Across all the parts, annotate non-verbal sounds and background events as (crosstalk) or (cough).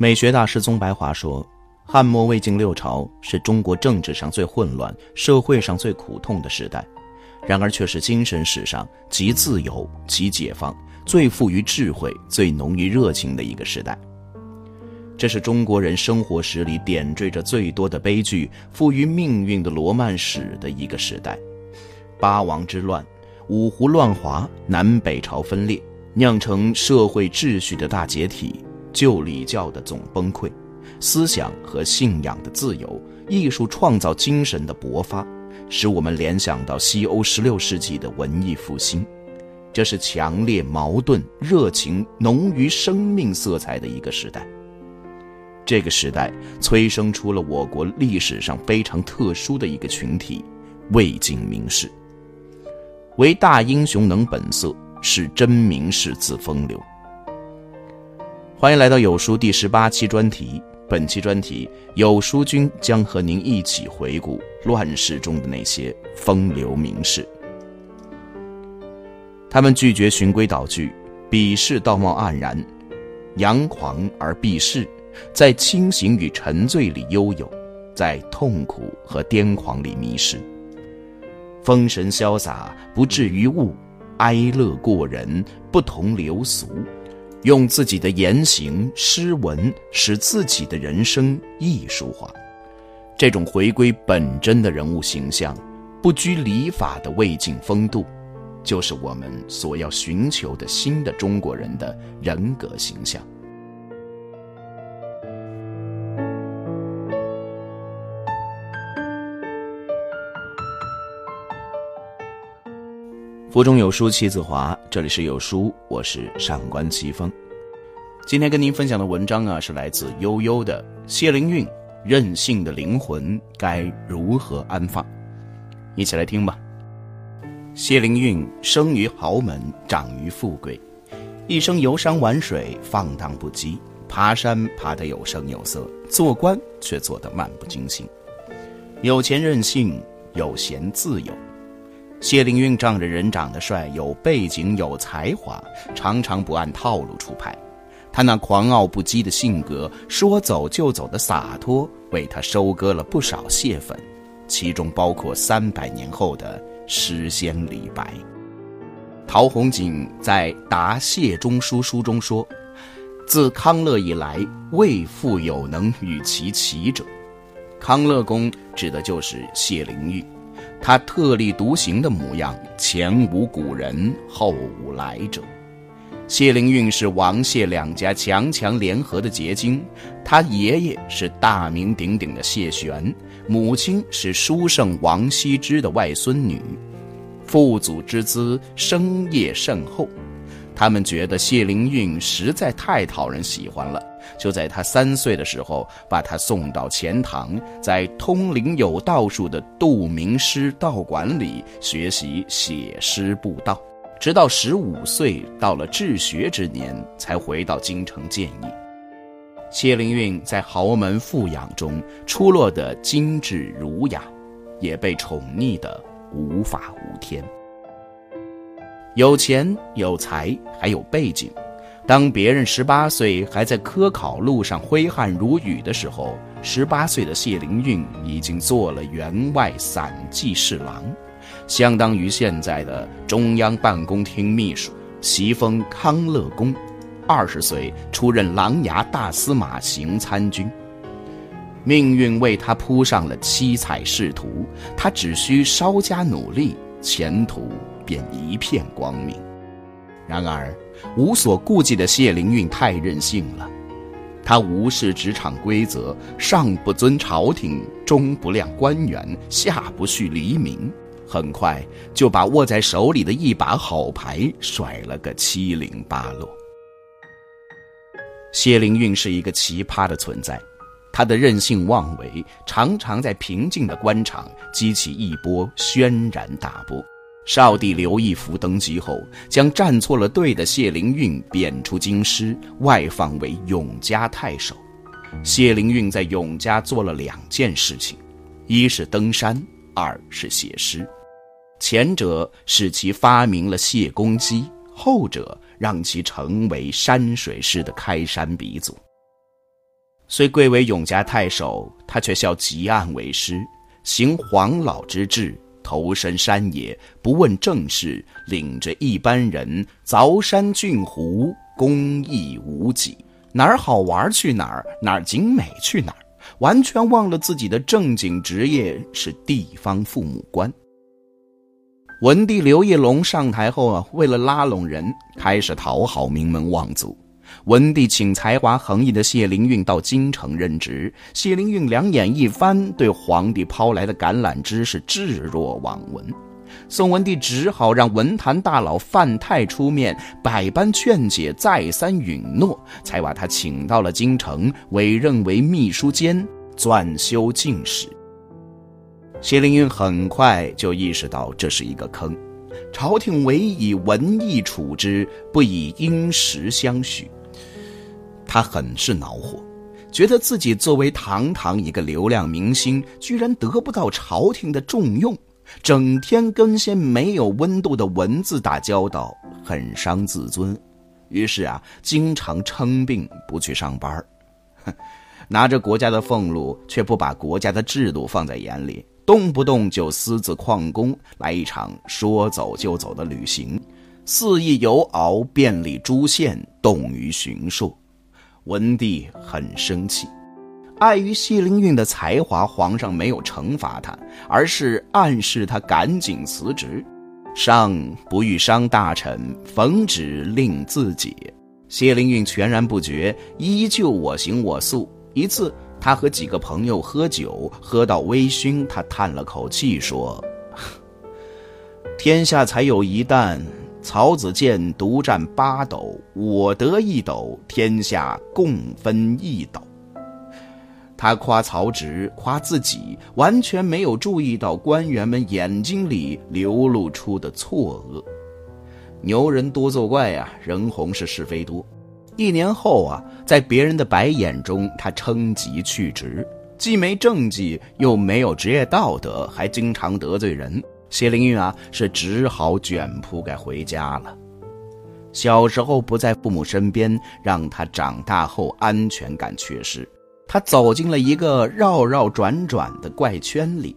美学大师宗白华说：“汉末魏晋六朝是中国政治上最混乱、社会上最苦痛的时代，然而却是精神史上极自由、极解放、最富于智慧、最浓于热情的一个时代。这是中国人生活史里点缀着最多的悲剧、富于命运的罗曼史的一个时代。八王之乱、五胡乱华、南北朝分裂，酿成社会秩序的大解体。”旧礼教的总崩溃，思想和信仰的自由，艺术创造精神的勃发，使我们联想到西欧十六世纪的文艺复兴。这是强烈矛盾、热情浓于生命色彩的一个时代。这个时代催生出了我国历史上非常特殊的一个群体——魏晋名士。唯大英雄能本色，是真名士自风流。欢迎来到有书第十八期专题。本期专题，有书君将和您一起回顾乱世中的那些风流名士。他们拒绝循规蹈矩，鄙视道貌岸然，扬狂而避世，在清醒与沉醉里悠游，在痛苦和癫狂里迷失。风神潇洒，不至于物；哀乐过人，不同流俗。用自己的言行诗文，使自己的人生艺术化。这种回归本真的人物形象，不拘礼法的魏晋风度，就是我们所要寻求的新的中国人的人格形象。腹中有书气自华，这里是有书，我是上官奇峰。今天跟您分享的文章啊，是来自悠悠的谢灵运，任性的灵魂该如何安放？一起来听吧。谢灵运生于豪门，长于富贵，一生游山玩水，放荡不羁，爬山爬得有声有色，做官却做得漫不经心，有钱任性，有闲自由。谢灵运仗着人长得帅，有背景，有才华，常常不按套路出牌。他那狂傲不羁的性格，说走就走的洒脱，为他收割了不少谢粉，其中包括三百年后的诗仙李白。陶弘景在《答谢中书》书中说：“自康乐以来，未复有能与其齐者。”康乐公指的就是谢灵运。他特立独行的模样，前无古人，后无来者。谢灵运是王谢两家强强联合的结晶，他爷爷是大名鼎鼎的谢玄，母亲是书圣王羲之的外孙女，父祖之资，生业甚厚。他们觉得谢灵运实在太讨人喜欢了。就在他三岁的时候，把他送到钱塘，在通灵有道术的杜明师道馆里学习写诗布道，直到十五岁到了治学之年，才回到京城建业。谢灵运在豪门富养中出落得精致儒雅，也被宠溺得无法无天。有钱有才还有背景。当别人十八岁还在科考路上挥汗如雨的时候，十八岁的谢灵运已经做了员外散记侍郎，相当于现在的中央办公厅秘书，袭封康乐公。二十岁出任琅琊大司马行参军，命运为他铺上了七彩仕途，他只需稍加努力，前途便一片光明。然而。无所顾忌的谢灵运太任性了，他无视职场规则，上不尊朝廷，中不亮官员，下不恤黎民，很快就把握在手里的一把好牌甩了个七零八落。谢灵运是一个奇葩的存在，他的任性妄为常常在平静的官场激起一波轩然大波。少帝刘义福登基后，将站错了队的谢灵运贬出京师，外放为永嘉太守。谢灵运在永嘉做了两件事情：一是登山，二是写诗。前者使其发明了谢公基，后者让其成为山水诗的开山鼻祖。虽贵为永嘉太守，他却效汲案为师，行黄老之志，投身山野，不问政事，领着一班人凿山浚湖，公益无几，哪儿好玩去哪儿，哪儿景美去哪儿，完全忘了自己的正经职业是地方父母官。文帝刘义隆上台后啊，为了拉拢人，开始讨好名门望族。文帝请才华横溢的谢灵运到京城任职，谢灵运两眼一翻，对皇帝抛来的橄榄枝是置若罔闻。宋文帝只好让文坛大佬范泰出面，百般劝解，再三允诺，才把他请到了京城，委任为秘书监，撰修进士。谢灵运很快就意识到这是一个坑，朝廷唯以文艺处之，不以殷实相许。他很是恼火，觉得自己作为堂堂一个流量明星，居然得不到朝廷的重用，整天跟些没有温度的文字打交道，很伤自尊。于是啊，经常称病不去上班哼，(laughs) 拿着国家的俸禄，却不把国家的制度放在眼里。动不动就私自旷工，来一场说走就走的旅行，肆意游遨，遍历诸县，动于巡狩。文帝很生气，碍于谢灵运的才华，皇上没有惩罚他，而是暗示他赶紧辞职。上不欲伤大臣，奉旨令自解。谢灵运全然不觉，依旧我行我素。一次。他和几个朋友喝酒，喝到微醺，他叹了口气说：“ (laughs) 天下才有一担，曹子建独占八斗，我得一斗，天下共分一斗。”他夸曹植，夸自己，完全没有注意到官员们眼睛里流露出的错愕。牛人多作怪呀，人红是是非多。一年后啊，在别人的白眼中，他称疾去职，既没政绩，又没有职业道德，还经常得罪人。谢灵运啊，是只好卷铺盖回家了。小时候不在父母身边，让他长大后安全感缺失。他走进了一个绕绕转转的怪圈里，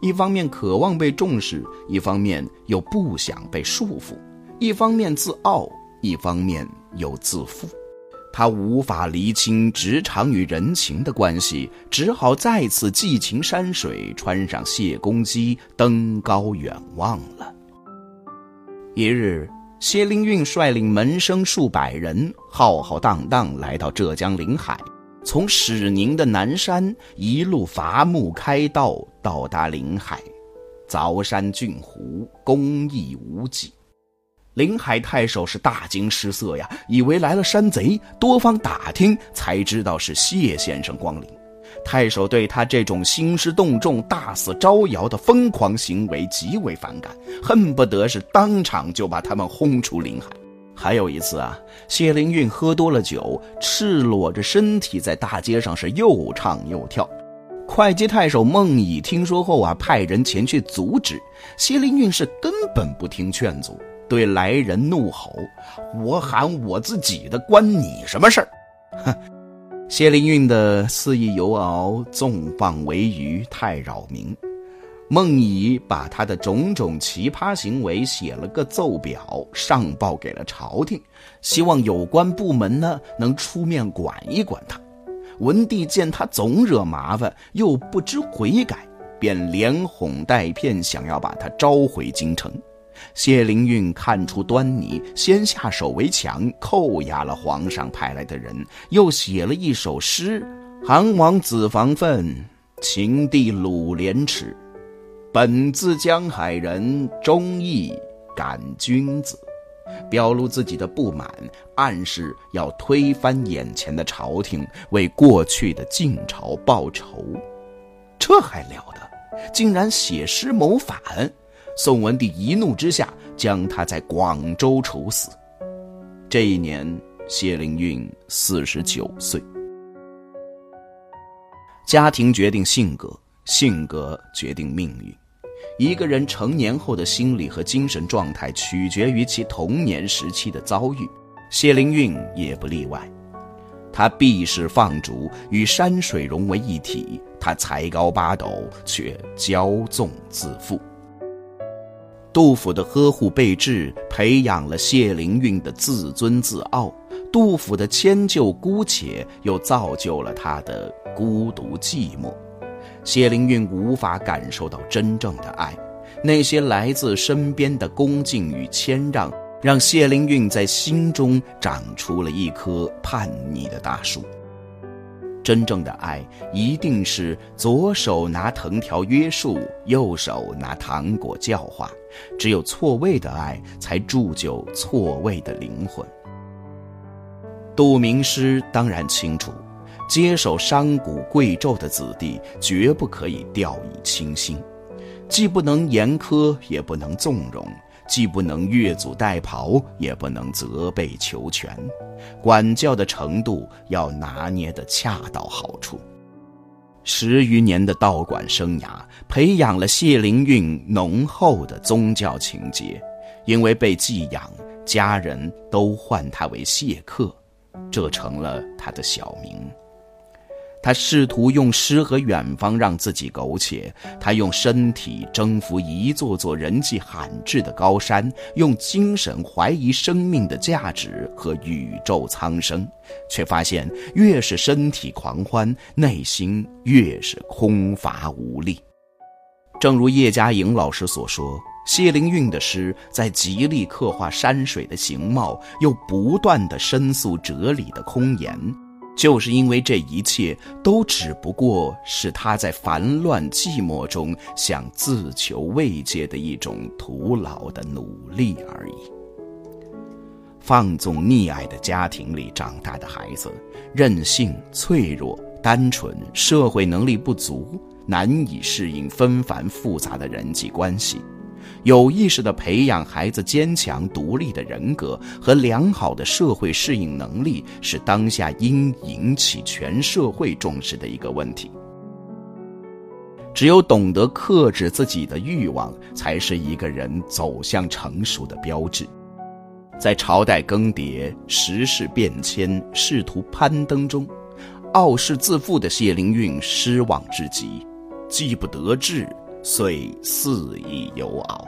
一方面渴望被重视，一方面又不想被束缚；一方面自傲，一方面又自负。他无法厘清职场与人情的关系，只好再次寄情山水，穿上谢公屐，登高远望了。一日，谢灵运率领门生数百人，浩浩荡荡来到浙江临海，从始宁的南山一路伐木开道，到达临海，凿山浚湖，工艺无几。临海太守是大惊失色呀，以为来了山贼，多方打听才知道是谢先生光临。太守对他这种兴师动众、大肆招摇的疯狂行为极为反感，恨不得是当场就把他们轰出临海。还有一次啊，谢灵运喝多了酒，赤裸着身体在大街上是又唱又跳。会稽太守孟乙听说后啊，派人前去阻止，谢灵运是根本不听劝阻。对来人怒吼：“我喊我自己的，关你什么事儿？”哼！谢灵运的肆意游遨、纵放为鱼，太扰民。孟乙把他的种种奇葩行为写了个奏表，上报给了朝廷，希望有关部门呢能出面管一管他。文帝见他总惹麻烦，又不知悔改，便连哄带骗，想要把他召回京城。谢灵运看出端倪，先下手为强，扣押了皇上派来的人，又写了一首诗：“韩王子房愤，秦帝鲁廉耻。本自江海人，忠义感君子。”表露自己的不满，暗示要推翻眼前的朝廷，为过去的晋朝报仇。这还了得！竟然写诗谋反！宋文帝一怒之下，将他在广州处死。这一年，谢灵运四十九岁。家庭决定性格，性格决定命运。一个人成年后的心理和精神状态，取决于其童年时期的遭遇。谢灵运也不例外。他避世放逐，与山水融为一体。他才高八斗，却骄纵自负。杜甫的呵护备至，培养了谢灵运的自尊自傲；杜甫的迁就姑且，又造就了他的孤独寂寞。谢灵运无法感受到真正的爱，那些来自身边的恭敬与谦让，让谢灵运在心中长出了一棵叛逆的大树。真正的爱，一定是左手拿藤条约束，右手拿糖果教化。只有错位的爱，才铸就错位的灵魂。杜明师当然清楚，接手商贾贵胄的子弟，绝不可以掉以轻心，既不能严苛，也不能纵容。既不能越俎代庖，也不能责备求全，管教的程度要拿捏得恰到好处。十余年的道馆生涯，培养了谢灵运浓厚的宗教情结。因为被寄养，家人都唤他为谢客，这成了他的小名。他试图用诗和远方让自己苟且，他用身体征服一座座人迹罕至的高山，用精神怀疑生命的价值和宇宙苍生，却发现越是身体狂欢，内心越是空乏无力。正如叶嘉莹老师所说，谢灵运的诗在极力刻画山水的形貌，又不断的申诉哲理的空言。就是因为这一切都只不过是他在烦乱寂寞中想自求慰藉的一种徒劳的努力而已。放纵溺爱的家庭里长大的孩子，任性、脆弱、单纯，社会能力不足，难以适应纷繁复杂的人际关系。有意识地培养孩子坚强独立的人格和良好的社会适应能力，是当下应引起全社会重视的一个问题。只有懂得克制自己的欲望，才是一个人走向成熟的标志。在朝代更迭、时事变迁、仕途攀登中，傲视自负的谢灵运失望至极，既不得志。遂肆意游遨，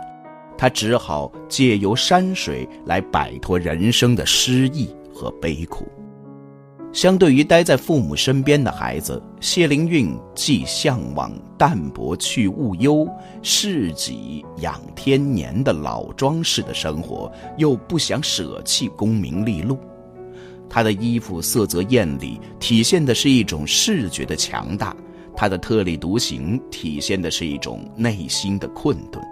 他只好借由山水来摆脱人生的失意和悲苦。相对于待在父母身边的孩子，谢灵运既向往淡泊去物忧、事己养天年的老庄式的生活，又不想舍弃功名利禄。他的衣服色泽艳丽，体现的是一种视觉的强大。他的特立独行体现的是一种内心的困顿，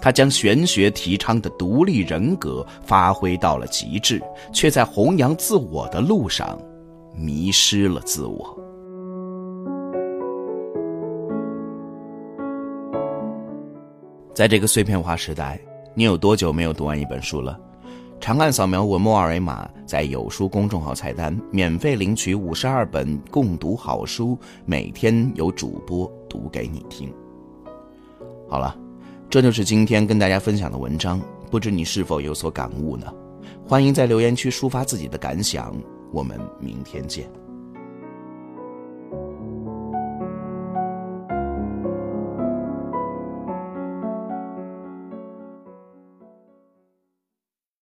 他将玄学提倡的独立人格发挥到了极致，却在弘扬自我的路上迷失了自我。在这个碎片化时代，你有多久没有读完一本书了？长按扫描文末二维码，在有书公众号菜单免费领取五十二本共读好书，每天有主播读给你听。好了，这就是今天跟大家分享的文章，不知你是否有所感悟呢？欢迎在留言区抒发自己的感想，我们明天见。